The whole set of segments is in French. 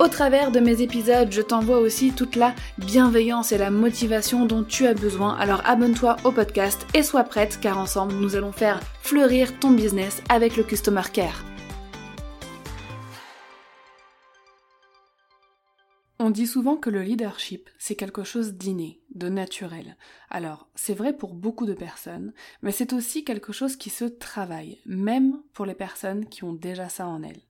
Au travers de mes épisodes, je t'envoie aussi toute la bienveillance et la motivation dont tu as besoin. Alors abonne-toi au podcast et sois prête car ensemble nous allons faire fleurir ton business avec le Customer Care. On dit souvent que le leadership, c'est quelque chose d'inné, de naturel. Alors, c'est vrai pour beaucoup de personnes, mais c'est aussi quelque chose qui se travaille, même pour les personnes qui ont déjà ça en elles.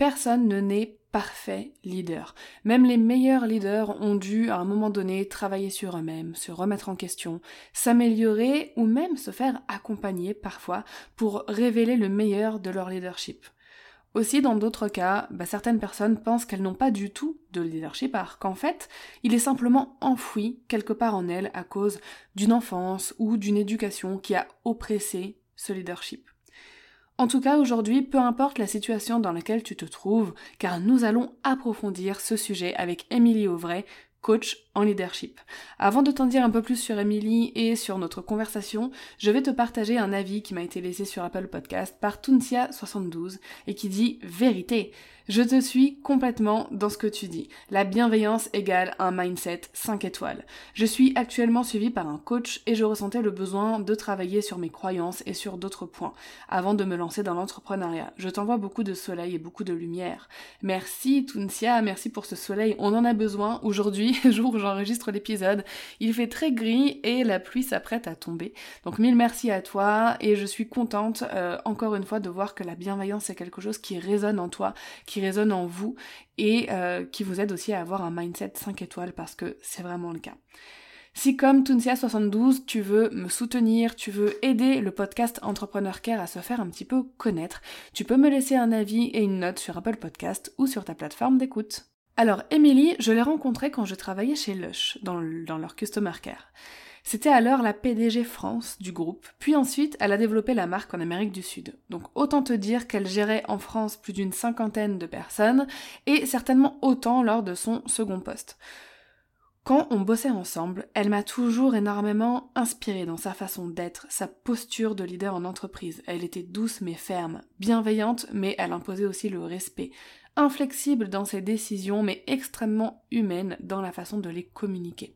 Personne ne naît parfait leader. Même les meilleurs leaders ont dû à un moment donné travailler sur eux-mêmes, se remettre en question, s'améliorer ou même se faire accompagner parfois pour révéler le meilleur de leur leadership. Aussi, dans d'autres cas, bah, certaines personnes pensent qu'elles n'ont pas du tout de leadership, alors qu'en fait, il est simplement enfoui quelque part en elles à cause d'une enfance ou d'une éducation qui a oppressé ce leadership. En tout cas, aujourd'hui, peu importe la situation dans laquelle tu te trouves, car nous allons approfondir ce sujet avec Émilie Auvray, coach en leadership. Avant de t'en dire un peu plus sur Émilie et sur notre conversation, je vais te partager un avis qui m'a été laissé sur Apple Podcast par Tuncia72 et qui dit vérité. Je te suis complètement dans ce que tu dis. La bienveillance égale un mindset 5 étoiles. Je suis actuellement suivie par un coach et je ressentais le besoin de travailler sur mes croyances et sur d'autres points avant de me lancer dans l'entrepreneuriat. Je t'envoie beaucoup de soleil et beaucoup de lumière. Merci Tuncia, merci pour ce soleil. On en a besoin aujourd'hui, jour où j'enregistre l'épisode. Il fait très gris et la pluie s'apprête à tomber. Donc mille merci à toi et je suis contente euh, encore une fois de voir que la bienveillance est quelque chose qui résonne en toi, résonne en vous et euh, qui vous aide aussi à avoir un mindset 5 étoiles parce que c'est vraiment le cas. Si comme Tunisia72, tu veux me soutenir, tu veux aider le podcast Entrepreneur Care à se faire un petit peu connaître, tu peux me laisser un avis et une note sur Apple Podcast ou sur ta plateforme d'écoute. Alors, Emily, je l'ai rencontrée quand je travaillais chez Lush, dans, dans leur Customer Care. C'était alors la PDG France du groupe, puis ensuite elle a développé la marque en Amérique du Sud. Donc autant te dire qu'elle gérait en France plus d'une cinquantaine de personnes, et certainement autant lors de son second poste. Quand on bossait ensemble, elle m'a toujours énormément inspirée dans sa façon d'être, sa posture de leader en entreprise. Elle était douce mais ferme, bienveillante mais elle imposait aussi le respect, inflexible dans ses décisions mais extrêmement humaine dans la façon de les communiquer.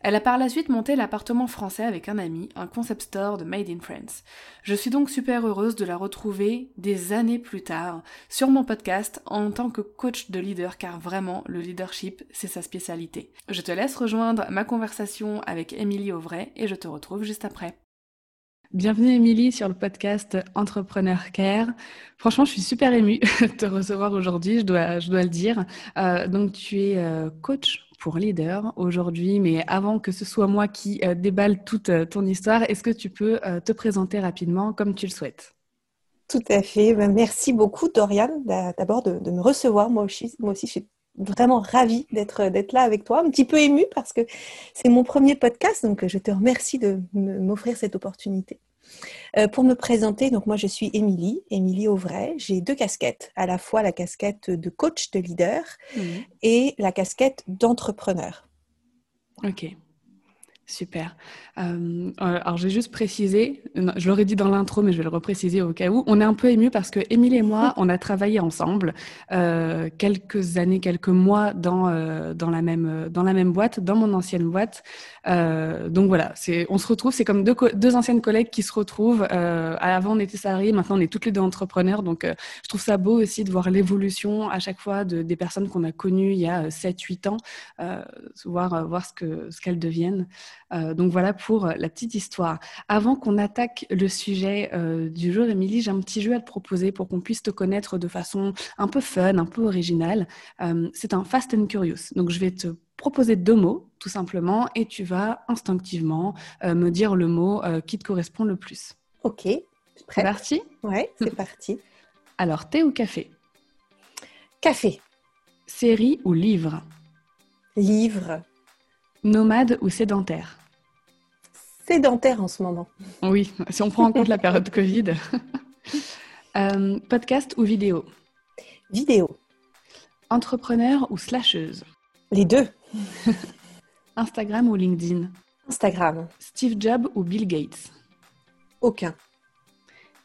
Elle a par la suite monté l'appartement français avec un ami, un concept store de Made in France. Je suis donc super heureuse de la retrouver des années plus tard sur mon podcast en tant que coach de leader car vraiment le leadership c'est sa spécialité. Je te laisse rejoindre ma conversation avec Émilie Auvray et je te retrouve juste après. Bienvenue Émilie sur le podcast Entrepreneur Care. Franchement, je suis super émue de te recevoir aujourd'hui, je dois, le dire. Euh, donc, tu es euh, coach pour leader aujourd'hui, mais avant que ce soit moi qui euh, déballe toute euh, ton histoire, est-ce que tu peux euh, te présenter rapidement comme tu le souhaites? Tout à fait. Ben, merci beaucoup, Dorian, d'abord de, me recevoir. Moi aussi, moi aussi, je suis vraiment ravie d'être d'être là avec toi, un petit peu émue parce que c'est mon premier podcast, donc je te remercie de m'offrir cette opportunité. Euh, pour me présenter, donc moi je suis Émilie, Émilie Auvray. J'ai deux casquettes, à la fois la casquette de coach de leader mmh. et la casquette d'entrepreneur. Ok. Super. Euh, alors, j'ai juste précisé, je l'aurais dit dans l'intro, mais je vais le repréciser au cas où. On est un peu ému parce que Émilie et moi, on a travaillé ensemble euh, quelques années, quelques mois dans, euh, dans, la même, dans la même boîte, dans mon ancienne boîte. Euh, donc voilà, on se retrouve, c'est comme deux, deux anciennes collègues qui se retrouvent. Euh, avant, on était salariés, maintenant, on est toutes les deux entrepreneurs. Donc, euh, je trouve ça beau aussi de voir l'évolution à chaque fois de, des personnes qu'on a connues il y a 7-8 ans, voir, voir ce, que, ce qu'elles deviennent. Donc voilà pour la petite histoire. Avant qu'on attaque le sujet du jour, Émilie, j'ai un petit jeu à te proposer pour qu'on puisse te connaître de façon un peu fun, un peu originale. c'est un Fast and Curious. Donc je vais te proposer deux mots, tout simplement, et tu vas instinctivement me dire le mot qui te correspond le plus. Ok. C'est parti? Ouais, c'est parti. Alors, thé ou café? Café. Série ou livre? Livre. Nomade ou sédentaire Sédentaire en ce moment. Oui, si on prend en compte la période Covid. Euh, podcast ou vidéo Vidéo. Entrepreneur ou slasheuse Les deux. Instagram ou LinkedIn Instagram. Steve Jobs ou Bill Gates Aucun.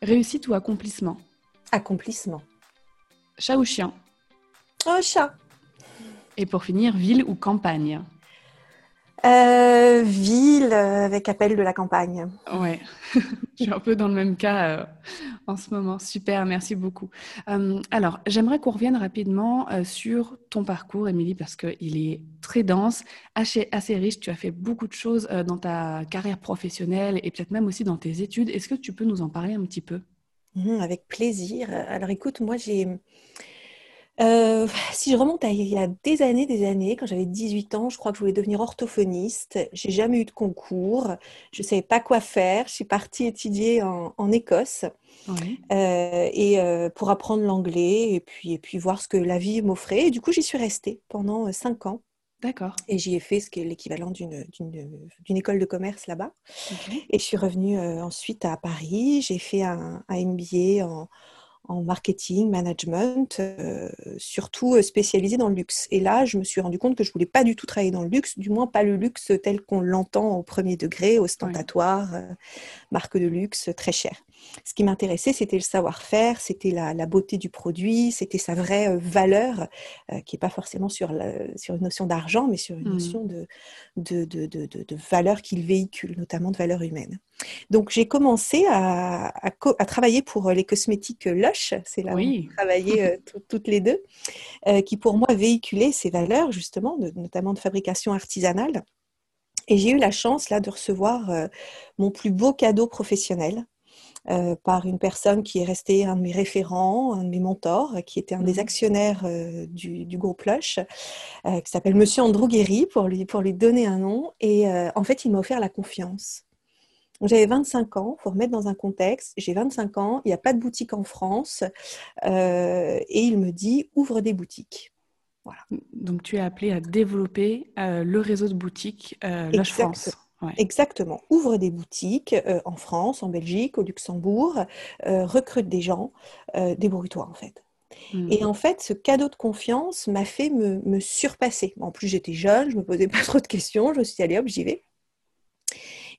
Réussite ou accomplissement Accomplissement. Chat ou chien Un chat. Et pour finir, ville ou campagne euh, Ville euh, avec appel de la campagne. Ouais, je suis un peu dans le même cas euh, en ce moment. Super, merci beaucoup. alors, j'aimerais qu'on revienne rapidement sur ton parcours, Émilie, parce qu'il est très dense, assez, assez riche. Tu as fait beaucoup de choses dans ta carrière professionnelle et peut-être même aussi dans tes études. Est-ce que tu peux nous en parler un petit peu? Mmh, Avec plaisir. Alors écoute, moi j'ai euh, si je remonte à il y a des années, des années, quand j'avais 18 ans, je crois que je voulais devenir orthophoniste. J'ai jamais eu de concours. Je savais pas quoi faire. Je suis partie étudier en, Écosse euh, et euh, pour apprendre l'anglais et puis et puis voir ce que la vie m'offrait. Et du coup, j'y suis restée pendant 5 ans. D'accord. Et j'y ai fait ce qui est l'équivalent d'une, école de commerce là-bas. Et je suis revenue ensuite à Paris. J'ai fait un, un MBA en, en marketing, management, euh, surtout euh, spécialisé dans le luxe. Et là, je me suis rendu compte que je voulais pas du tout travailler dans le luxe, du moins pas le luxe tel qu'on l'entend au premier degré, ostentatoire, euh, marque de luxe, très cher. Ce qui m'intéressait, c'était le savoir-faire, c'était la, beauté du produit, c'était sa vraie valeur, qui n'est pas forcément sur, sur une notion d'argent, mais sur une mmh. notion de, de, de, de valeur qu'il véhicule, notamment de valeur humaine. Donc j'ai commencé à, à, travailler pour les cosmétiques Lush, c'est là où on travaillait toutes les deux, qui pour moi véhiculaient ces valeurs justement, notamment de fabrication artisanale. Et j'ai eu la chance là de recevoir mon plus beau cadeau professionnel. Par une personne qui est restée un de mes référents, un de mes mentors, qui était un des mmh actionnaires du, groupe Lush, qui s'appelle Monsieur Andrew Guéry, pour lui, pour lui donner un nom. Et en fait, il m'a offert la confiance. J'avais 25 ans, il faut remettre dans un contexte. J'ai 25 ans, il n'y a pas de boutique en France. Euh, et il me dit ouvre des boutiques. Voilà. Donc tu es appelé à développer euh, le réseau de boutiques euh, Lush France. Exactement. Ouvre des boutiques euh, en France, en Belgique, au Luxembourg, recrute des gens, débrouille-toi en fait. Et en fait, ce cadeau de confiance m'a fait me, me surpasser. En plus, j'étais jeune, je me posais pas trop de questions. Je me suis dit, allez hop, j'y vais.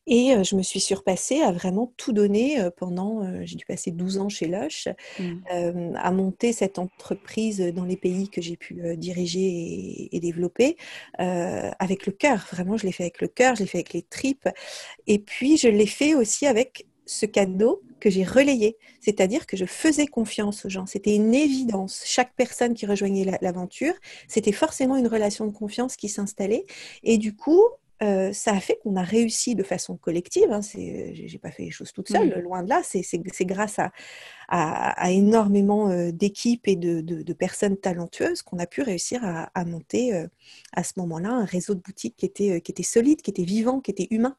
Et je me suis surpassée à vraiment tout donner pendant, j'ai dû passer 12 ans chez Lush, mmh. à monter cette entreprise dans les pays que j'ai pu diriger et, développer avec le cœur. Vraiment, je l'ai fait avec le cœur, je l'ai fait avec les tripes. Et puis, je l'ai fait aussi avec ce cadeau que j'ai relayé, c'est-à-dire que je faisais confiance aux gens. C'était une évidence. Chaque personne qui rejoignait l'aventure, c'était forcément une relation de confiance qui s'installait. Et du coup, euh, ça a fait qu'on a réussi de façon collective. Hein, j'ai pas fait les choses toute seule, loin de là. C'est grâce à, à, énormément d'équipes et de, de, personnes talentueuses qu'on a pu réussir à, monter euh, à ce moment-là un réseau de boutiques qui était, qui était solide, qui était vivant, qui était humain.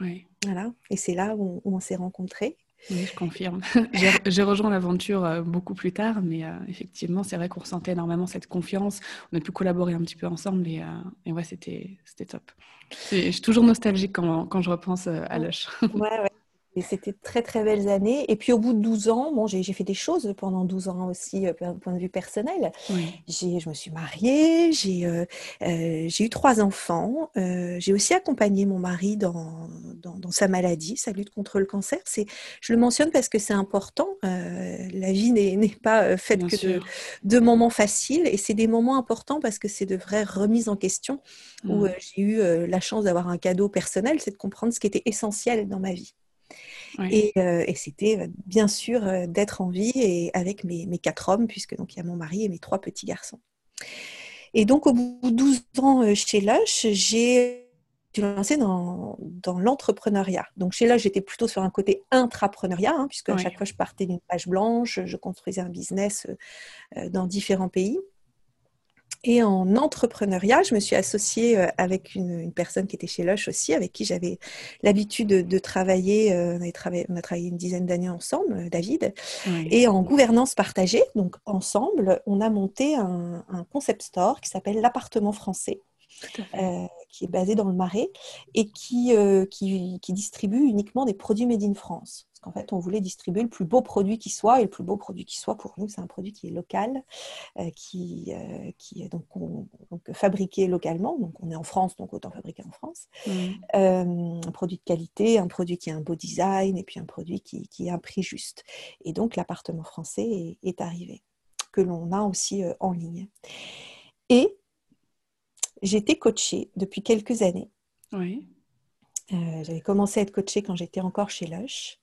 Oui. Voilà. Et c'est là où on s'est rencontrés. Oui, je confirme. J'ai rejoint l'aventure euh, beaucoup plus tard, mais euh, effectivement, c'est vrai qu'on ressentait énormément cette confiance. On a pu collaborer un petit peu ensemble et, euh, et ouais, c'était top. Je suis toujours nostalgique quand, quand je repense à Lush. Ouais, ouais. Et c'était très très belles années. Et puis au bout de 12 ans, bon, j'ai fait des choses pendant 12 ans aussi, d'un point de vue personnel. Je me suis mariée, j'ai euh, euh, eu trois enfants. Euh, j'ai aussi accompagné mon mari dans, dans, dans, sa maladie, sa lutte contre le cancer. Je le mentionne parce que c'est important. la vie n'est pas faite que de, de, moments faciles. Et c'est des moments importants parce que c'est de vraies remises en question où mmh. j'ai eu la chance d'avoir un cadeau personnel, c'est de comprendre ce qui était essentiel dans ma vie. Euh, et, c'était euh, bien sûr euh, d'être en vie et avec mes, quatre hommes, puisque donc il y a mon mari et mes trois petits garçons. Et donc au bout de 12 ans chez Lush, j'ai suis lancée dans, l'entrepreneuriat. Donc chez là, j'étais plutôt sur un côté intrapreneuriat, hein, puisque à chaque fois, je partais d'une page blanche, je construisais un business dans différents pays. Et en entrepreneuriat, je me suis associée euh, avec une, personne qui était chez Lush aussi, avec qui j'avais l'habitude de, travailler. Euh, on, a travaillé, on a travaillé une dizaine d'années ensemble, euh, David. Et en gouvernance partagée, donc ensemble, on a monté un, concept store qui s'appelle l'appartement français. qui est basé dans le Marais et qui, qui, qui, distribue uniquement des produits made in France. En fait, on voulait distribuer le plus beau produit qui soit, et le plus beau produit qui soit pour nous, c'est un produit qui est local, euh, qui, euh, qui est donc, fabriqué localement. Donc, on est en France, donc autant fabriquer en France. Mmh. Euh, un produit de qualité, un produit qui a un beau design, et puis un produit qui, qui a un prix juste. Et donc, l'appartement français est, est arrivé, que l'on a aussi en ligne. Et j'ai été coachée depuis quelques années. Oui. Euh, j'avais commencé à être coachée quand j'étais encore chez Lush.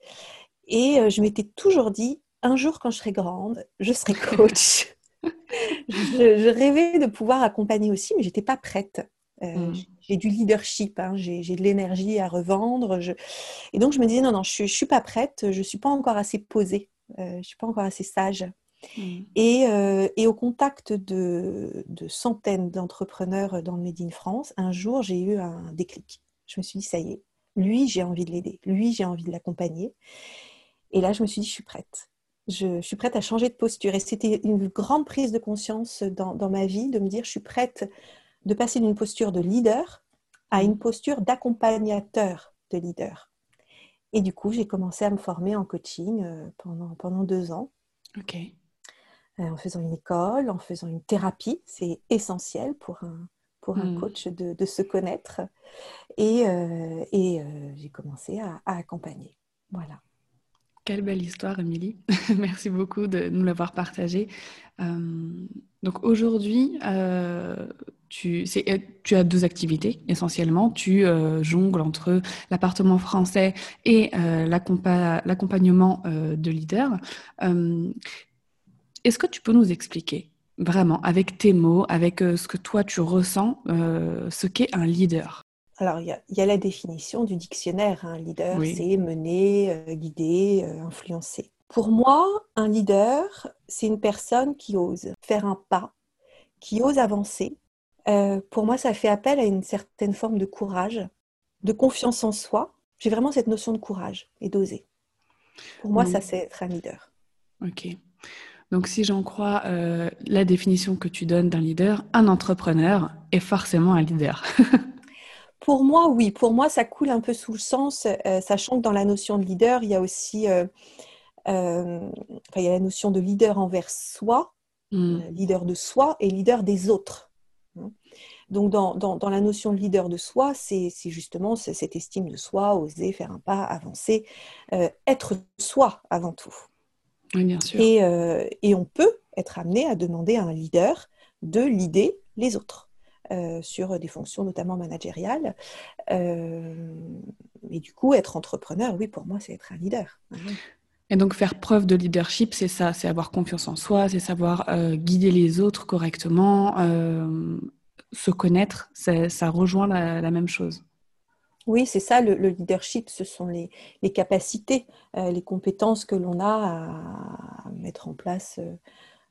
Et euh, je m'étais toujours dit, un jour quand je serai grande, je serai coach. je, rêvais de pouvoir accompagner aussi, mais j'étais pas prête. Euh, mm. J'ai du leadership, hein, j'ai de l'énergie à revendre. Et donc je me disais, non, non, je ne suis pas prête, je ne suis pas encore assez posée, je ne suis pas encore assez sage. Mm. Et, et, au contact de, de centaines d'entrepreneurs dans le Made in France, un jour, j'ai eu un déclic je me suis dit, ça y est, lui, j'ai envie de l'aider, lui, j'ai envie de l'accompagner. Et là, je me suis dit, je suis prête. Je, suis prête à changer de posture. Et c'était une grande prise de conscience dans, ma vie de me dire, je suis prête de passer d'une posture de leader à une posture d'accompagnateur de leader. Et du coup, j'ai commencé à me former en coaching euh, pendant, pendant deux ans. OK. Euh, en faisant une école, en faisant une thérapie. C'est essentiel pour un, pour un mmh. coach de, se connaître. Et, euh, et euh, j'ai commencé à, accompagner. Voilà. Quelle belle histoire, Émilie. Merci beaucoup de nous l'avoir partagée. Euh, donc aujourd'hui, tu, tu, as deux activités essentiellement. Tu jongles entre l'appartement français et l'accompagnement de leaders. Est-ce que tu peux nous expliquer Vraiment, avec tes mots, avec euh, ce que toi tu ressens, euh, ce qu'est un leader. Alors, il y, a la définition du dictionnaire. Un leader, c'est mener, euh, guider, influencer. Pour moi, un leader, c'est une personne qui ose faire un pas, qui ose avancer. pour moi, ça fait appel à une certaine forme de courage, de confiance en soi. J'ai vraiment cette notion de courage et d'oser. Pour moi, ça, c'est être un leader. Ok. Donc si j'en crois euh, la définition que tu donnes d'un leader, un entrepreneur est forcément un leader. pour moi, oui. Pour moi, ça coule un peu sous le sens, euh, sachant que dans la notion de leader, il y a aussi euh, il y a la notion de leader envers soi, hmm. leader de soi et leader des autres. Hein. Donc, dans, dans, la notion de leader de soi, c'est justement cette estime de soi, oser faire un pas, avancer, être soi avant tout. Euh, et, on peut être amené à demander à un leader de l'idée les autres. Euh, sur des fonctions notamment managériales. Euh, et du coup, être entrepreneur, oui, pour moi, c'est être un leader. Et donc faire preuve de leadership, c'est ça, c'est avoir confiance en soi, c'est savoir guider les autres correctement, se connaître, ça rejoint la même chose. Oui, c'est ça, le, leadership, ce sont les, capacités, euh, les compétences que l'on a à, mettre en place euh,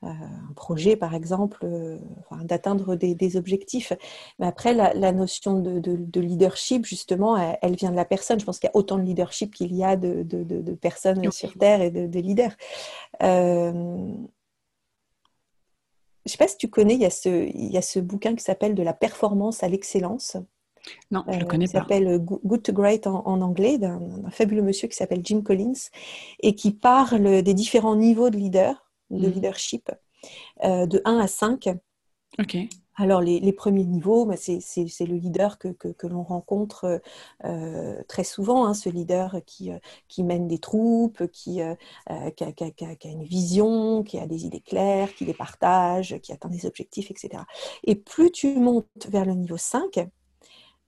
un projet, par exemple, euh, d'atteindre des, objectifs. Mais après, la, notion de, leadership, justement, elle, vient de la personne. Je pense qu'il y a autant de leadership qu'il y a de, personnes sur Terre et de, leaders. je ne sais pas si tu connais, il y a ce, il y a ce bouquin qui s'appelle De la performance à l'excellence. Non, je ne euh, connais pas. Il s'appelle euh, Good to Great en, anglais, d'un fabuleux monsieur qui s'appelle Jim Collins, et qui parle des différents niveaux de leader, de mhm. leadership, euh, de 1 à 5. Ok. Alors, les, premiers niveaux, bah, c'est le leader que, l'on rencontre très souvent, hein, ce leader qui, qui, mène des troupes, qui, a, une vision, qui a des idées claires, qui les partage, qui atteint des objectifs, etc. Et plus tu montes vers le niveau 5,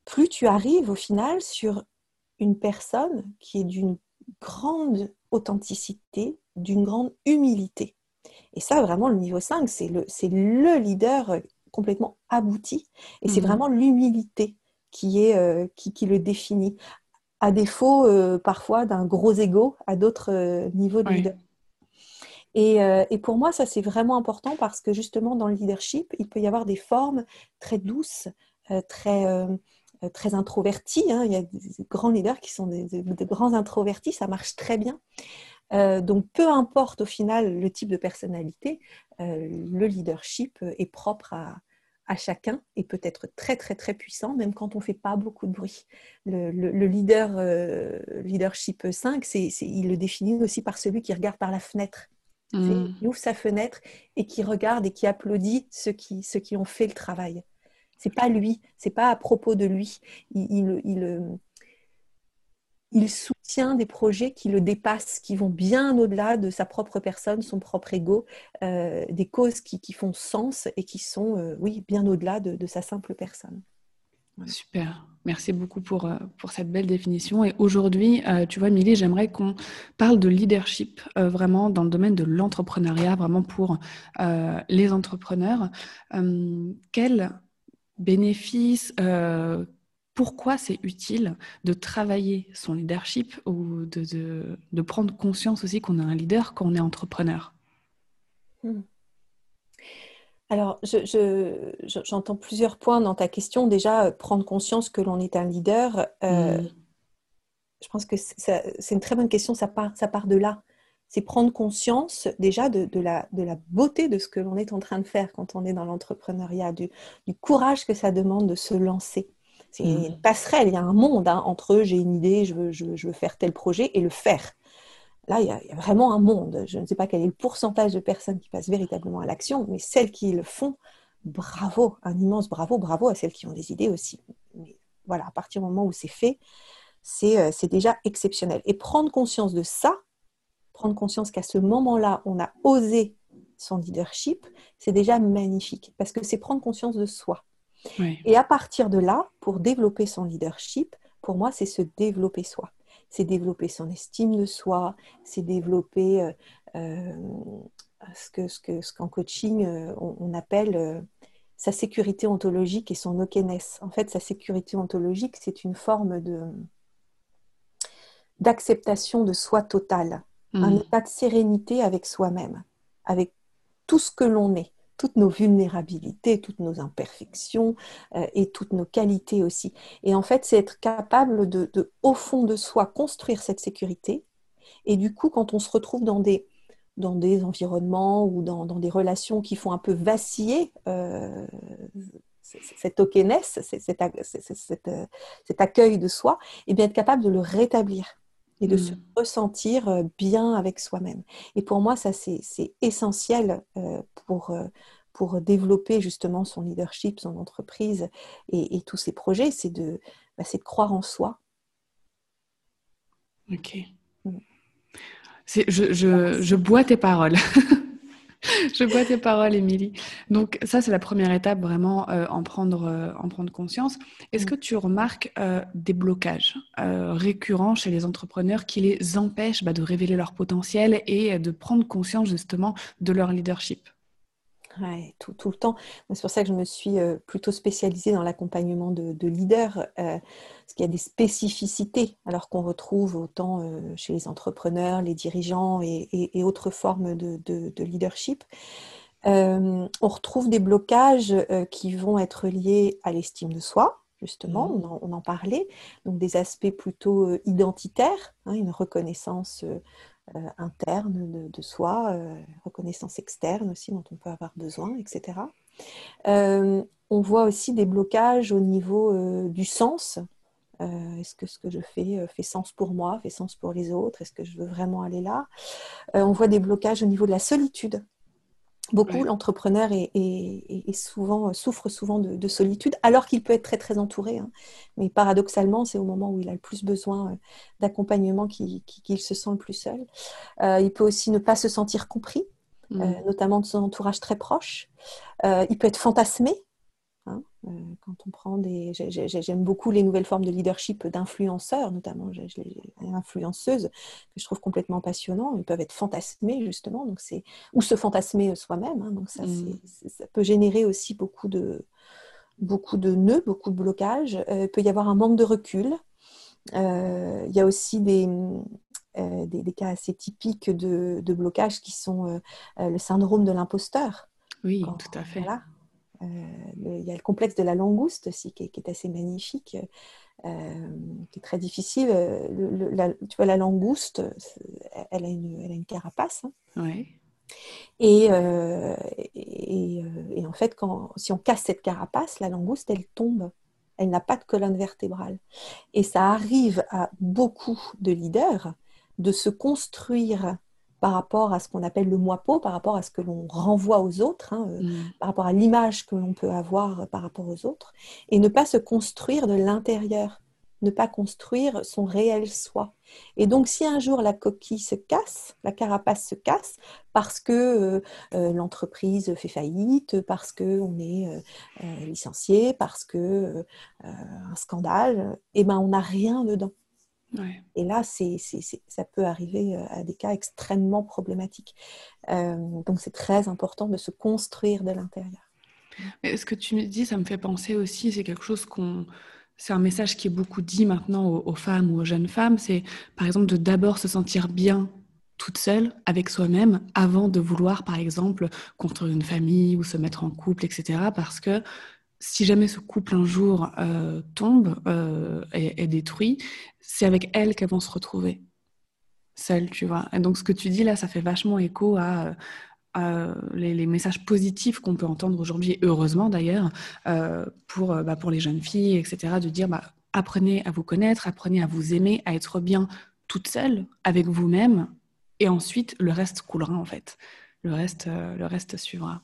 plus tu arrives au final sur une personne qui est d'une grande authenticité, d'une grande humilité. Et ça, vraiment, le niveau 5, c'est le, le leader complètement abouti. Et c'est mhm. vraiment l'humilité qui, est, qui, qui, le définit, à défaut parfois d'un gros ego à d'autres niveaux de leadership. Et, et, pour moi, ça c'est vraiment important parce que justement dans le leadership, il peut y avoir des formes très douces, très euh, très introvertis. Hein. Il y a des grands leaders qui sont des, grands introvertis, ça marche très bien. Euh, donc, peu importe au final le type de personnalité, euh, le leadership est propre à, chacun et peut être très très très puissant, même quand on ne fait pas beaucoup de bruit. Le, leader, leadership 5, c'est, il le définit aussi par celui qui regarde par la fenêtre. Mmh. Il ouvre sa fenêtre et qui regarde et qui applaudit ceux qui, ceux qui ont fait le travail. C'est pas lui, c'est pas à propos de lui. Il, il, il, soutient des projets qui le dépassent, qui vont bien au-delà de sa propre personne, son propre ego, euh, des causes qui, qui, font sens et qui sont, euh, oui, bien au-delà de, sa simple personne. Super, merci beaucoup pour, euh, pour cette belle définition. Et aujourd'hui, tu vois, Milly, j'aimerais qu'on parle de leadership vraiment dans le domaine de l'entrepreneuriat, vraiment pour les entrepreneurs. quel bénéfices, euh, pourquoi c'est utile de travailler son leadership ou de, de, prendre conscience aussi qu'on est un leader quand on est entrepreneur? Hmm. Alors, j'entends je, plusieurs points dans ta question. Déjà, euh, prendre conscience que l'on est un leader, euh, je pense que c'est une très bonne question, ça part, ça part de là c'est prendre conscience déjà de, la, beauté de ce que l'on est en train de faire quand on est dans l'entrepreneuriat, du, courage que ça demande de se lancer. C'est mmh. une passerelle, il y a un monde hein, entre j'ai une idée, je veux, faire tel projet et le faire. Là, il y, a, vraiment un monde. Je ne sais pas quel est le pourcentage de personnes qui passent véritablement à l'action, mais celles qui le font, bravo, un immense bravo, bravo à celles qui ont des idées aussi. Mais voilà, à partir du moment où c'est fait, c'est euh, déjà exceptionnel. Et prendre conscience de ça, prendre conscience qu'à ce moment-là, on a osé son leadership, c'est déjà magnifique parce que c'est prendre conscience de soi. Et à partir de là, pour développer son leadership, pour moi, c'est se développer soi. C'est développer son estime de soi, c'est développer euh, euh, ce que ce que ce qu'en coaching euh, on, appelle sa sécurité ontologique et son okness. En fait, sa sécurité ontologique, c'est une forme de d'acceptation de soi totale un mm. état de sérénité avec soi-même, avec tout ce que l'on est, toutes nos vulnérabilités, toutes nos imperfections euh, et toutes nos qualités aussi. Et en fait, c'est être capable de, au fond de soi, construire cette sécurité. Et du coup, quand on se retrouve dans des, dans des environnements ou dans, des relations qui font un peu vaciller euh, cette okness, cet, cet, accueil de soi, et bien être capable de le rétablir et de se mm. ressentir bien avec soi-même. Et pour moi, ça, c'est essentiel pour, pour développer justement son leadership, son entreprise et, tous ses projets, c'est de, bah, de croire en soi. Ok. Mm. Je, je, je bois tes paroles. je bois tes paroles, Émilie. Donc ça, c'est la première étape, vraiment euh, en, prendre, euh, en prendre conscience. Est-ce mm. que tu remarques euh, des blocages récurrents chez les entrepreneurs qui les empêchent bah, de révéler leur potentiel et de prendre conscience justement de leur leadership? Ouais, tout, tout, le temps. C'est pour ça que je me suis plutôt spécialisée dans l'accompagnement de, leaders, parce qu'il y a des spécificités, alors qu'on retrouve autant chez les entrepreneurs, les dirigeants et, autres formes de, leadership. on retrouve des blocages qui vont être liés à l'estime de soi, justement, mmh. on, en, parlait, donc des aspects plutôt identitaires, hein, une reconnaissance euh, interne de, soi, euh, reconnaissance externe aussi dont on peut avoir besoin, etc. Euh, on voit aussi des blocages au niveau du sens. Est-ce que ce que je fais fait sens pour moi, fait sens pour les autres? Est-ce que je veux vraiment aller là? On voit des blocages au niveau de la solitude. Beaucoup, l'entrepreneur est, souvent, euh, souffre souvent de, solitude, alors qu'il peut être très très entouré. Hein. Mais paradoxalement, c'est au moment où il a le plus besoin euh, d'accompagnement qu'il se sent le plus seul. Euh, il peut aussi ne pas se sentir compris, mmh. notamment de son entourage très proche. il peut être fantasmé quand on prend des, j'aime beaucoup les nouvelles formes de leadership d'influenceurs, notamment les influenceuses que je trouve complètement passionnants. Ils peuvent être fantasmés justement, donc ou se fantasmer soi-même. Hein, donc ça, mmh. ça peut générer aussi beaucoup de beaucoup de nœuds, beaucoup de blocages. il peut y avoir un manque de recul. il y a aussi des, des, cas assez typiques de, de blocage qui sont le syndrome de l'imposteur. Oui, tout à fait. Il y a le complexe de la langouste aussi qui est assez magnifique. Euh, qui est très difficile. Euh, le, tu vois, la langouste, elle a une, elle a une carapace. Hein. Et, euh, et, et, en fait, quand, si on casse cette carapace, la langouste, elle tombe. Elle n'a pas de colonne vertébrale. Et ça arrive à beaucoup de leaders de se construire par rapport à ce qu'on appelle le moi-peau, par rapport à ce que l'on renvoie aux autres, hein, euh, mm. par rapport à l'image que l'on peut avoir par rapport aux autres, et ne pas se construire de l'intérieur, ne pas construire son réel soi. Et donc, si un jour la coquille se casse, la carapace se casse, parce que euh, euh, l'entreprise fait faillite, parce qu'on est licencié, parce que un scandale, eh ben, on n'a rien dedans. Et là, c'est, ça peut arriver euh, à des cas extrêmement problématiques. Euh, donc, c'est très important de se construire de l'intérieur. Mais ce que tu me dis, ça me fait penser aussi, c'est quelque chose qu'on... C'est un message qui est beaucoup dit maintenant aux, femmes ou aux jeunes femmes, c'est par exemple de d'abord se sentir bien toute seule avec soi-même avant de vouloir, par exemple, construire une famille ou se mettre en couple, etc. Parce que si jamais ce couple un jour euh, tombe euh, et est détruit, c'est avec elle qu'elles vont se retrouver seules, tu vois. Et donc ce que tu dis là, ça fait vachement écho à, les, messages positifs qu'on peut entendre aujourd'hui, heureusement d'ailleurs, euh, pour, bah, pour les jeunes filles, etc., de dire bah, apprenez à vous connaître, apprenez à vous aimer, à être bien toute seule avec vous-même, et ensuite le reste coulera en fait. Le reste, le reste suivra.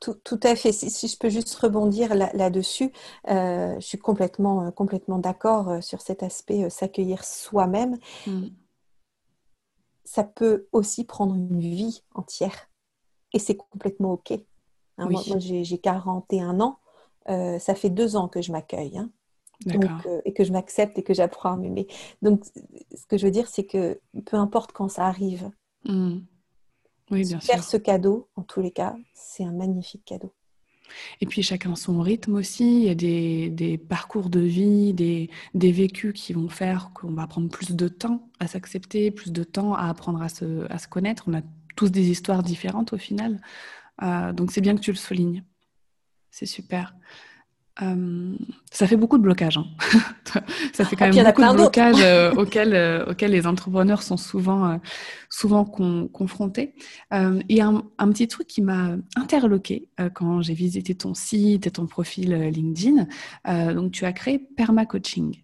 Tout, à fait. Si, je peux juste rebondir là-dessus, euh, je suis complètement, euh, complètement d'accord euh, sur cet aspect s'accueillir soi-même. Mm. Ça peut aussi prendre une vie entière et c'est complètement OK. Hein, moi, j'ai 41 ans. ça fait deux ans que je m'accueille. Hein. et que je m'accepte et que j'apprends à m'aimer. Donc, ce que je veux dire, c'est que peu importe quand ça arrive, mm. Faire ce cadeau, en tous les cas, c'est un magnifique cadeau. Et puis chacun son rythme aussi. Il y a des, parcours de vie, des, vécus qui vont faire qu'on va prendre plus de temps à s'accepter, plus de temps à apprendre à se, à se, connaître. On a tous des histoires différentes au final. Euh, donc c'est bien que tu le soulignes. C'est super. Euh, ça fait beaucoup de blocages. Hein. ça fait quand même beaucoup de blocages euh, auxquels, euh, auxquels les entrepreneurs sont souvent, souvent confrontés. Il y a un, petit truc qui m'a interloqué quand j'ai visité ton site et ton profil LinkedIn. donc, tu as créé Permacoaching.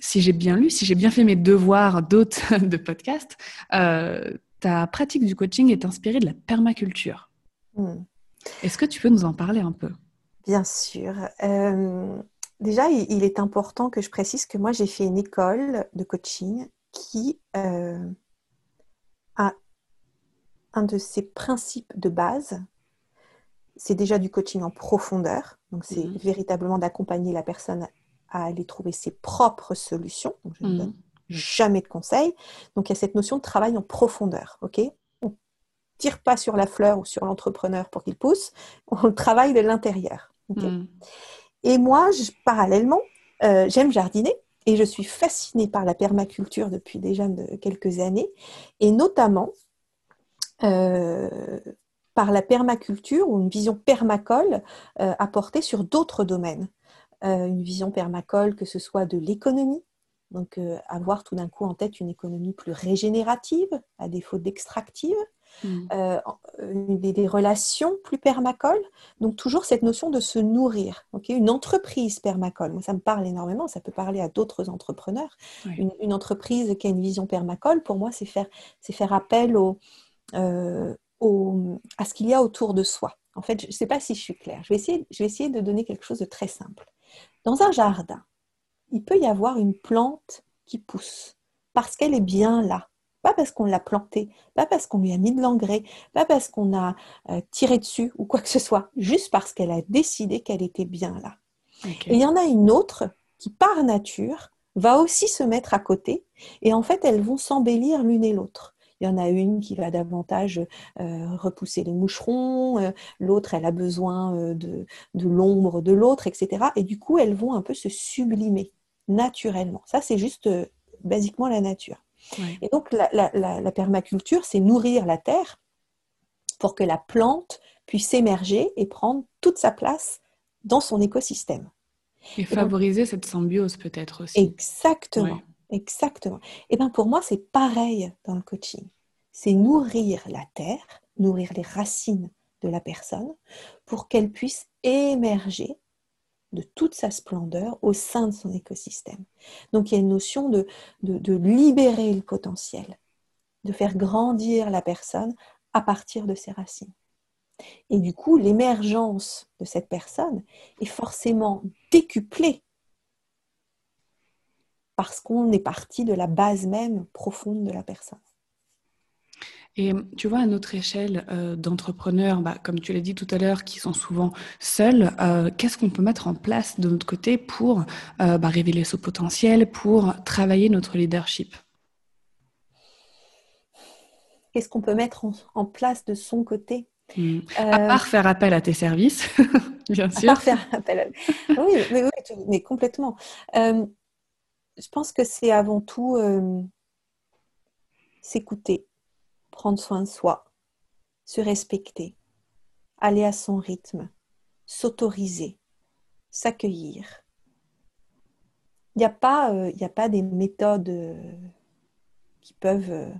si j'ai bien lu, si j'ai bien fait mes devoirs d'autres de podcast, ta pratique du coaching est inspirée de la permaculture. Hmm. Est-ce que tu peux nous en parler un peu? Bien sûr. Euh, déjà, il, est important que je précise que moi, j'ai fait une école de coaching qui euh, a un de ses principes de base. C'est déjà du coaching en profondeur. Donc, c'est mhm. véritablement d'accompagner la personne à aller trouver ses propres solutions. Donc, je ne donne mhm. jamais de conseils. Donc, il y a cette notion de travail en profondeur. OK? On tire pas sur la fleur ou sur l'entrepreneur pour qu'il pousse, on travaille de l'intérieur. Hmm. Et moi, parallèlement, euh, j'aime jardiner et je suis fascinée par la permaculture depuis déjà de quelques années et notamment euh, par la permaculture ou une vision permacole euh, apportée sur d'autres domaines. une vision permacole que ce soit de l'économie, donc avoir tout d'un coup en tête une économie plus régénérative à défaut d'extractive, Mm. Euh, des, relations plus permacoles. Donc toujours cette notion de se nourrir. une entreprise permacole, moi ça me parle énormément, ça peut parler à d'autres entrepreneurs. Une, entreprise qui a une vision permacole, pour moi c'est faire, faire appel euh, au, à ce qu'il y a autour de soi. En fait, je ne sais pas si je suis claire. Je vais, essayer, je vais essayer de donner quelque chose de très simple. Dans un jardin, il peut y avoir une plante qui pousse parce qu'elle est bien là pas parce qu'on l'a planté, pas parce qu'on lui a mis de l'engrais, pas parce qu'on a euh, tiré dessus ou quoi que ce soit, juste parce qu'elle a décidé qu'elle était bien là. Et il y en a une autre qui, par nature, va aussi se mettre à côté et en fait, elles vont s'embellir l'une et l'autre. Il y en a une qui va davantage repousser les moucherons, l'autre, elle a besoin de, l'ombre de l'autre, etc. Et du coup, elles vont un peu se sublimer naturellement. Ça, c'est juste basiquement la nature. Et donc, la permaculture, c'est nourrir la terre pour que la plante puisse émerger et prendre toute sa place dans son écosystème. Et, favoriser cette symbiose peut-être aussi. Exactement, exactement. Et bien pour moi, c'est pareil dans le coaching. C'est nourrir la terre, nourrir les racines de la personne pour qu'elle puisse émerger de toute sa splendeur au sein de son écosystème. Donc il y a une notion de, libérer le potentiel, de faire grandir la personne à partir de ses racines. Et du coup, l'émergence de cette personne est forcément décuplée parce qu'on est parti de la base même profonde de la personne. Et tu vois, à notre échelle euh, d'entrepreneurs, bah, comme tu l'as dit tout à l'heure, qui sont souvent seuls, euh, qu'est-ce qu'on peut mettre en place de notre côté pour euh, bah, révéler ce potentiel, pour travailler notre leadership? Qu'est-ce qu'on peut mettre en place de son côté? Mm. À part faire appel à tes services, bien sûr. À part faire appel à... Oui, mais, mais complètement. Je pense que c'est avant tout s'écouter, prendre soin de soi, se respecter, aller à son rythme, s'autoriser, s'accueillir. Il n'y a, pas, a pas des méthodes qui peuvent,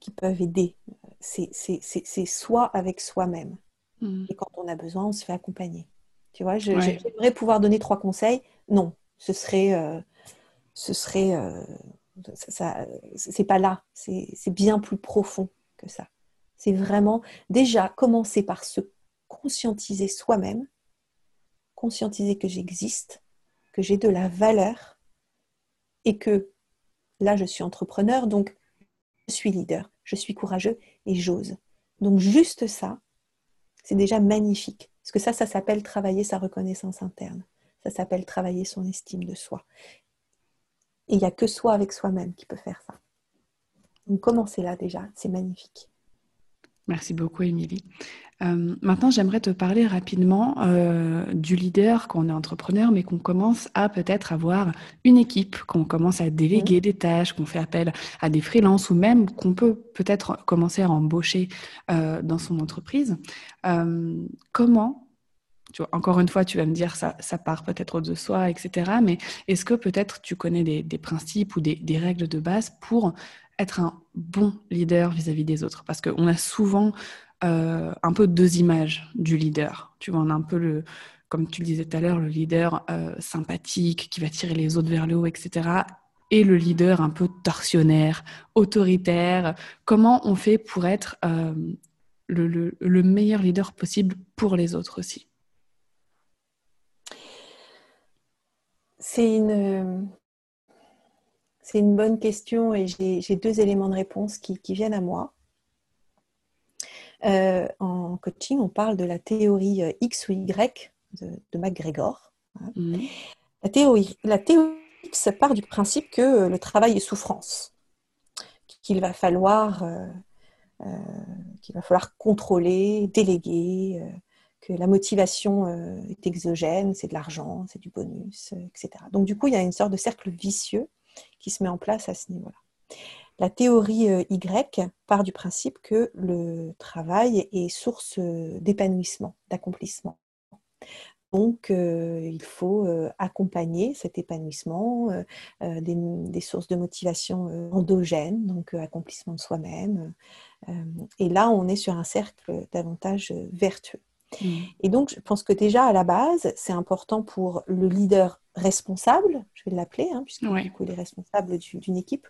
qui peuvent aider c'est soi avec soi-même. Hmm. Et quand on a besoin, on se fait accompagner. Tu vois, j'aimerais pouvoir donner trois conseils. Non, ce serait, euh, ce serait, euh, ça, c'est pas là. C'est bien plus profond que ça. C'est vraiment déjà commencer par se conscientiser soi-même, conscientiser que j'existe, que j'ai de la valeur et que là, je suis entrepreneur, donc je suis leader je suis courageux et j'ose. Donc juste ça, c'est déjà magnifique. Parce que ça, ça s'appelle travailler sa reconnaissance interne. Ça s'appelle travailler son estime de soi. Et il n'y a que soi avec soi-même qui peut faire ça. Donc commencez là déjà, c'est magnifique. Merci beaucoup, Émilie. Euh, maintenant, j'aimerais te parler rapidement euh, du leader quand on est entrepreneur, mais qu'on commence à peut-être avoir une équipe, qu'on commence à déléguer des tâches, qu'on fait appel à des freelances ou même qu'on peut peut-être commencer à embaucher euh, dans son entreprise. comment encore une fois, tu vas me dire ça, ça part peut-être de soi, etc. Mais est-ce que peut-être tu connais des, principes ou des, règles de base pour être un bon leader vis-à-vis des autres? Parce qu'on a souvent euh, un peu deux images du leader. Tu vois, on a un peu le, comme tu le disais tout à l'heure, le leader euh, sympathique qui va tirer les autres vers le haut, etc. Et le leader un peu torsionnaire, autoritaire. Comment on fait pour être euh, le, meilleur leader possible pour les autres aussi? C'est une, c'est une bonne question et j'ai deux éléments de réponse qui viennent à moi. Euh, en coaching, on parle de la théorie euh, X ou Y de, McGregor. Hein. Mhm. La, théorie, la théorie X part du principe que euh, le travail est souffrance, qu'il va falloir, qu'il va falloir contrôler, déléguer, la motivation est exogène, c'est de l'argent, c'est du bonus, etc. Donc du coup, il y a une sorte de cercle vicieux qui se met en place à ce niveau-là. La théorie euh, Y part du principe que le travail est source euh, d'épanouissement, d'accomplissement. Donc, euh, il faut accompagner cet épanouissement des, sources de motivation endogènes, donc accomplissement de soi-même. et là, on est sur un cercle davantage vertueux. Mmh. Et donc, je pense que déjà, à la base, c'est important pour le leader responsable, je vais l'appeler, hein, puisqu'il est responsable d'une équipe,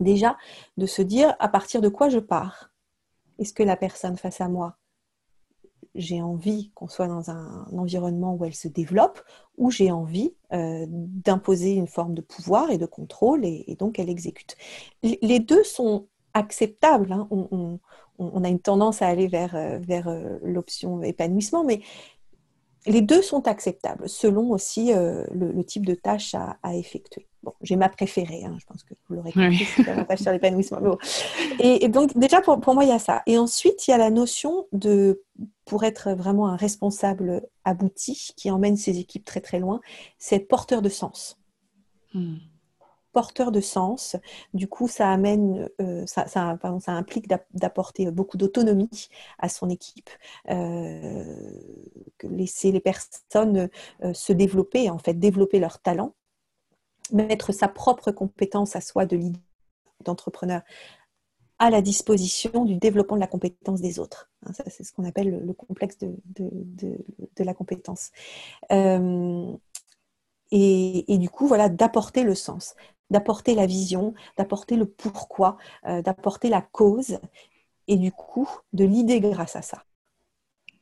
déjà de se dire à partir de quoi je pars? Est-ce que la personne face à moi, j'ai envie qu'on soit dans un, environnement où elle se développe, ou j'ai envie euh, d'imposer une forme de pouvoir et de contrôle, et, donc elle exécute? Les deux sont acceptables. Hein. On, a une tendance à aller vers, euh, vers euh, l'option épanouissement, mais les deux sont acceptables selon aussi le, type de tâche à effectuer. Bon, j'ai ma préférée, hein, je pense que vous l'aurez compris, c'est davantage sur l'épanouissement. Et, donc, déjà, pour, pour, moi, il y a ça. Et ensuite, il y a la notion de, pour être vraiment un responsable abouti qui emmène ses équipes très très loin, c'est porteur de sens. Hmm. Porteur de sens, du coup, ça amène, euh, ça, implique d'apporter beaucoup d'autonomie à son équipe, euh, laisser les personnes euh, se développer, en fait, développer leur talent mettre sa propre compétence à soi de leader, d'entrepreneur à la disposition du développement de la compétence des autres. Hein, c'est ce qu'on appelle le, complexe de, la compétence. Et, du coup, voilà, d'apporter le sens, d'apporter la vision, d'apporter le pourquoi, euh, d'apporter la cause, et du coup, de l'idée grâce à ça.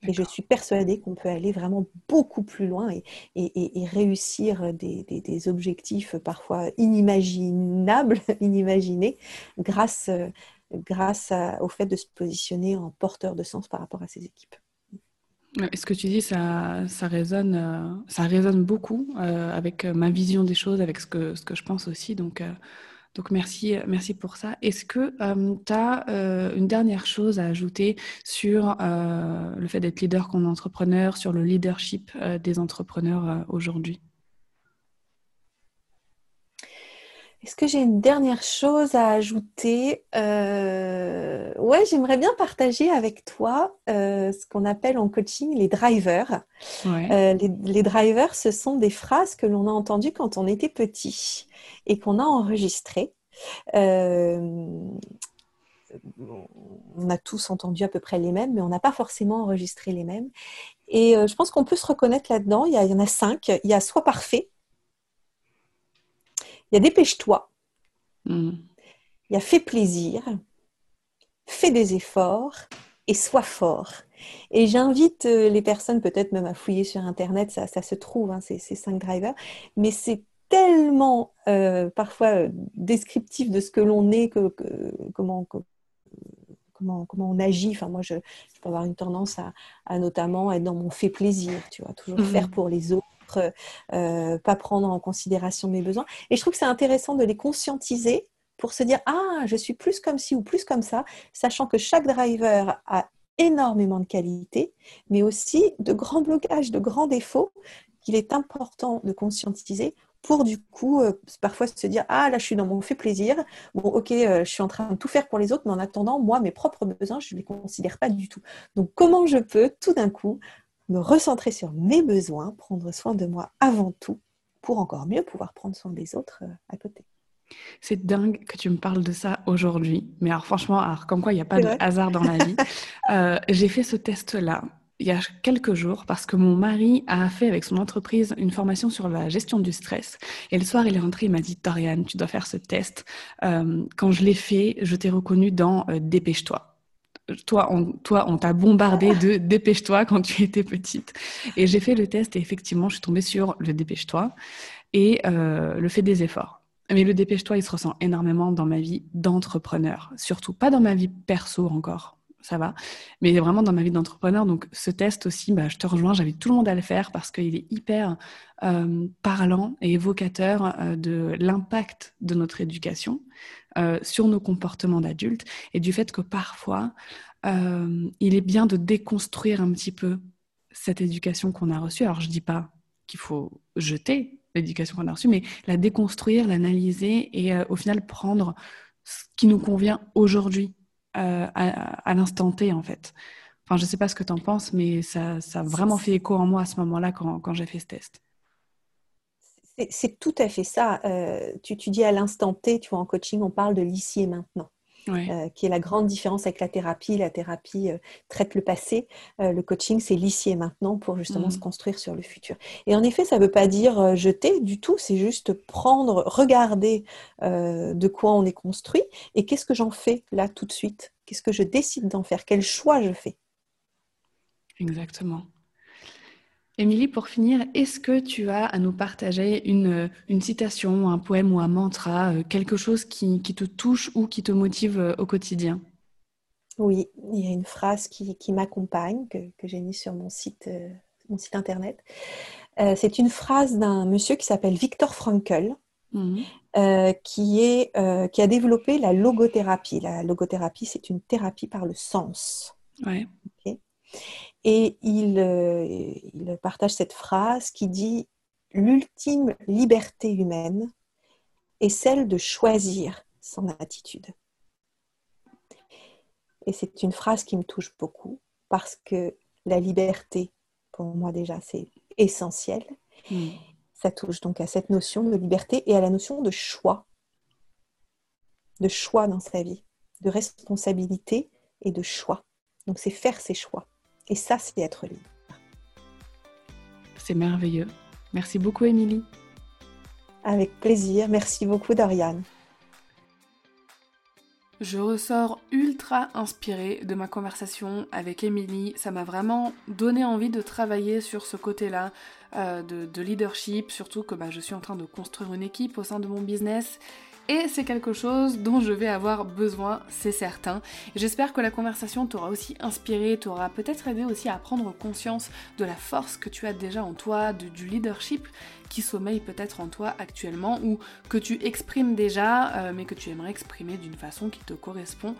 Et je suis persuadée qu'on peut aller vraiment beaucoup plus loin et, réussir des, objectifs parfois inimaginables, inimaginés, grâce, grâce au fait de se positionner en porteur de sens par rapport à ses équipes. Ce que tu dis, ça, ça, résonne, euh, ça résonne beaucoup euh, avec ma vision des choses, avec ce que, ce que je pense aussi. Donc, euh, donc merci, merci pour ça. Est-ce que euh, tu as euh, une dernière chose à ajouter sur euh, le fait d'être leader comme entrepreneur, sur le leadership des entrepreneurs aujourd'hui? Est-ce que j'ai une dernière chose à ajouter? Ouais, j'aimerais bien partager avec toi ce qu'on appelle en coaching les drivers. les, les, drivers, ce sont des phrases que l'on a entendues quand on était petit et qu'on a enregistré. Euh, on a tous entendu à peu près les mêmes, mais on n'a pas forcément enregistré les mêmes. Et euh, je pense qu'on peut se reconnaître là-dedans. Il, y en a cinq. Il y a Sois parfait. Il y a Dépêche-toi. Hmm. Il y a Fais plaisir. Fais des efforts et sois fort. Et j'invite euh, les personnes peut-être même à fouiller sur Internet, ça, se trouve, hein, ces, ces, cinq drivers, mais c'est tellement euh, parfois euh, descriptif de ce que l'on est, que, comment, comment, comment on agit. Enfin, moi, je, peux avoir une tendance à, notamment être dans mon fait plaisir, tu vois, toujours faire mmh. pour les autres, euh, pas prendre en considération mes besoins. Et je trouve que c'est intéressant de les conscientiser pour se dire ah, je suis plus comme ci ou plus comme ça, sachant que chaque driver a énormément de qualités, mais aussi de grands blocages, de grands défauts qu'il est important de conscientiser pour du coup euh, parfois se dire ah là je suis dans mon fait plaisir bon ok euh, je suis en train de tout faire pour les autres mais en attendant moi mes propres besoins je ne les considère pas du tout donc comment je peux tout d'un coup me recentrer sur mes besoins prendre soin de moi avant tout pour encore mieux pouvoir prendre soin des autres euh, à côté c'est dingue que tu me parles de ça aujourd'hui. Mais alors franchement, alors, comme quoi il n'y a pas de hasard dans la vie. j'ai fait ce test-là il y a quelques jours parce que mon mari a fait avec son entreprise une formation sur la gestion du stress. Et le soir, il est rentré, il m'a dit, Dorian, tu dois faire ce test. Euh, quand je l'ai fait, je t'ai reconnu dans euh, Dépêche-toi. Toi, on, toi, on t'a bombardé de Dépêche-toi quand tu étais petite. Et j'ai fait le test et effectivement, je suis tombée sur le Dépêche-toi et euh, le fait des efforts. Mais le Dépêche-toi, il se ressent énormément dans ma vie d'entrepreneur, surtout pas dans ma vie perso encore ça va. Mais vraiment dans ma vie d'entrepreneur, donc ce test aussi, bah, je te rejoins, j'invite tout le monde à le faire parce qu'il est hyper euh, parlant et évocateur euh, de l'impact de notre éducation euh, sur nos comportements d'adultes et du fait que parfois, il est bien de déconstruire un petit peu cette éducation qu'on a reçue. Alors je dis pas qu'il faut jeter l'éducation qu'on a reçue, mais la déconstruire, l'analyser et au final prendre ce qui nous convient aujourd'hui euh, à, l'instant T, en fait. Enfin, je ne sais pas ce que tu en penses, mais ça, ça, a vraiment fait écho en moi à ce moment-là quand, j'ai fait ce test. C'est tout à fait ça. Euh, tu, tu, dis à l'instant T, tu vois, en coaching, on parle de l'ici et maintenant. Euh, qui est la grande différence avec la thérapie. La thérapie euh, traite le passé, euh, le coaching c'est l'ici et maintenant pour justement se mmh. construire sur le futur. Et en effet, ça ne veut pas dire jeter du tout, c'est juste prendre, regarder de quoi on est construit et qu'est-ce que j'en fais là tout de suite, qu'est-ce que je décide d'en faire, quel choix je fais? Exactement. Émilie, pour finir, est-ce que tu as à nous partager une, citation, un poème ou un mantra, euh, quelque chose qui, te touche ou qui te motive euh, au quotidien? Oui, il y a une phrase qui, m'accompagne, que, j'ai mise sur mon site, euh, mon site internet. c'est une phrase d'un monsieur qui s'appelle Viktor Frankl. qui, est, qui a développé la logothérapie. La logothérapie, c'est une thérapie par le sens. Ouais. Et il, il partage cette phrase qui dit L'ultime liberté humaine est celle de choisir son attitude. Et c'est une phrase qui me touche beaucoup parce que la liberté, pour moi déjà, c'est essentiel. Hmm. Ça touche donc à cette notion de liberté et à la notion de choix. De choix dans sa vie, de responsabilité et de choix. Donc c'est faire ses choix. Et ça, c'est être libre. C'est merveilleux. Merci beaucoup, Émilie. Avec plaisir. Merci beaucoup, Doriane. Je ressors ultra inspirée de ma conversation avec Émilie. Ça m'a vraiment donné envie de travailler sur ce côté-là euh, de, leadership, surtout que bah, je suis en train de construire une équipe au sein de mon business et c'est quelque chose dont je vais avoir besoin, c'est certain. J'espère que la conversation t'aura aussi inspiré, t'aura peut-être aidé aussi à prendre conscience de la force que tu as déjà en toi, du leadership qui sommeille peut-être en toi actuellement ou que tu exprimes déjà euh, mais que tu aimerais exprimer d'une façon qui te correspond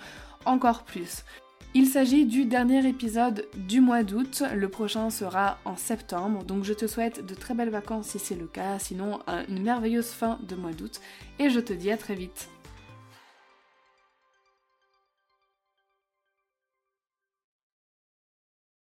encore plus. Il s'agit du dernier épisode du mois d'août, le prochain sera en septembre, donc je te souhaite de très belles vacances si c'est le cas, sinon une merveilleuse fin de mois d'août, et je te dis à très vite.